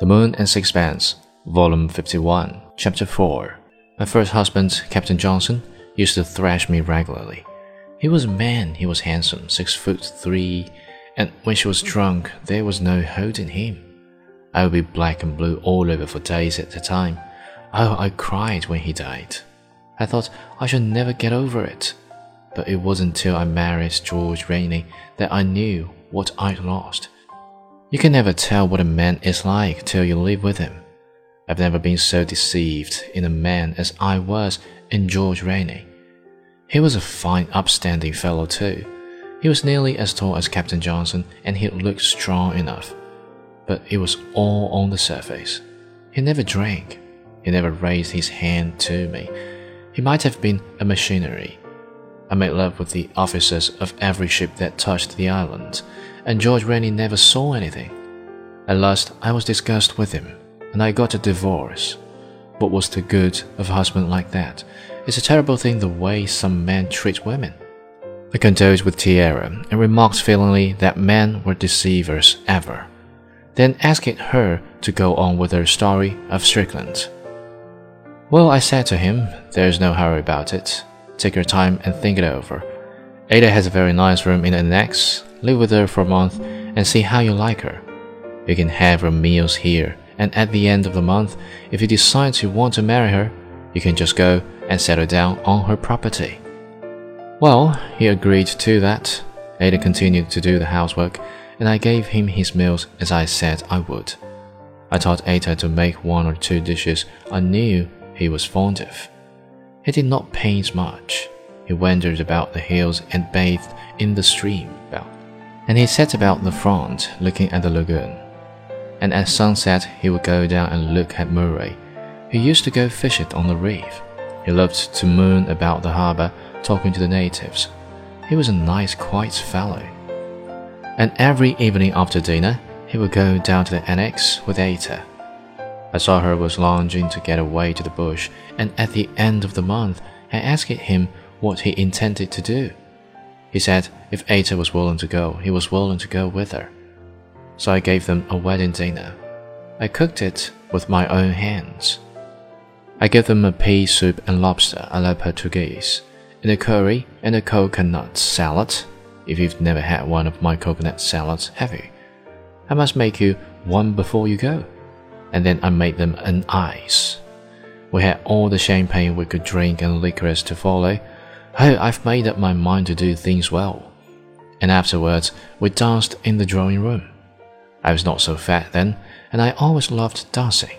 The Moon and Sixpence, Volume 51, Chapter 4. My first husband, Captain Johnson, used to thrash me regularly. He was a man, he was handsome, six foot three, and when she was drunk, there was no holding him. I would be black and blue all over for days at a time. Oh, I cried when he died. I thought I should never get over it. But it wasn't till I married George Rainey that I knew what I'd lost. You can never tell what a man is like till you live with him. I've never been so deceived in a man as I was in George Rainey. He was a fine, upstanding fellow, too. He was nearly as tall as Captain Johnson, and he looked strong enough. But it was all on the surface. He never drank. He never raised his hand to me. He might have been a machinery. I made love with the officers of every ship that touched the island and George Rainey never saw anything. At last, I was disgusted with him, and I got a divorce. What was the good of a husband like that? It's a terrible thing the way some men treat women. I condoled with Tiaré and remarked feelingly that men were deceivers ever. Then asking her to go on with her story of Strickland. Well, I said to him, there's no hurry about it. Take your time and think it over. Ata has a very nice room in the annex, live with her for a month, and see how you like her. You can have her meals here, and at the end of the month, if you decide you want to marry her, you can just go and settle down on her property. Well, he agreed to that. Ata continued to do the housework, and I gave him his meals as I said I would. I taught Ata to make one or two dishes I knew he was fond of. He did not paint much. He wandered about the hills and bathed in the stream and he sat about the front looking at the lagoon. And at sunset, he would go down and look at Murray, who used to go fishing on the reef. He loved to moon about the harbor, talking to the natives. He was a nice, quiet fellow. And every evening after dinner, he would go down to the annex with Ata. I saw her was longing to get away to the bush, and at the end of the month, I asked him what he intended to do. He said if Ata was willing to go, he was willing to go with her. So I gave them a wedding dinner. I cooked it with my own hands. I gave them a pea soup and lobster a la Portuguese, and a curry and a coconut salad. If you've never had one of my coconut salads, have you? I must make you one before you go. And then I made them an ice. We had all the champagne we could drink and liquors to follow, Oh, I've made up my mind to do things well. And afterwards, we danced in the drawing room. I was not so fat then, and I always loved dancing.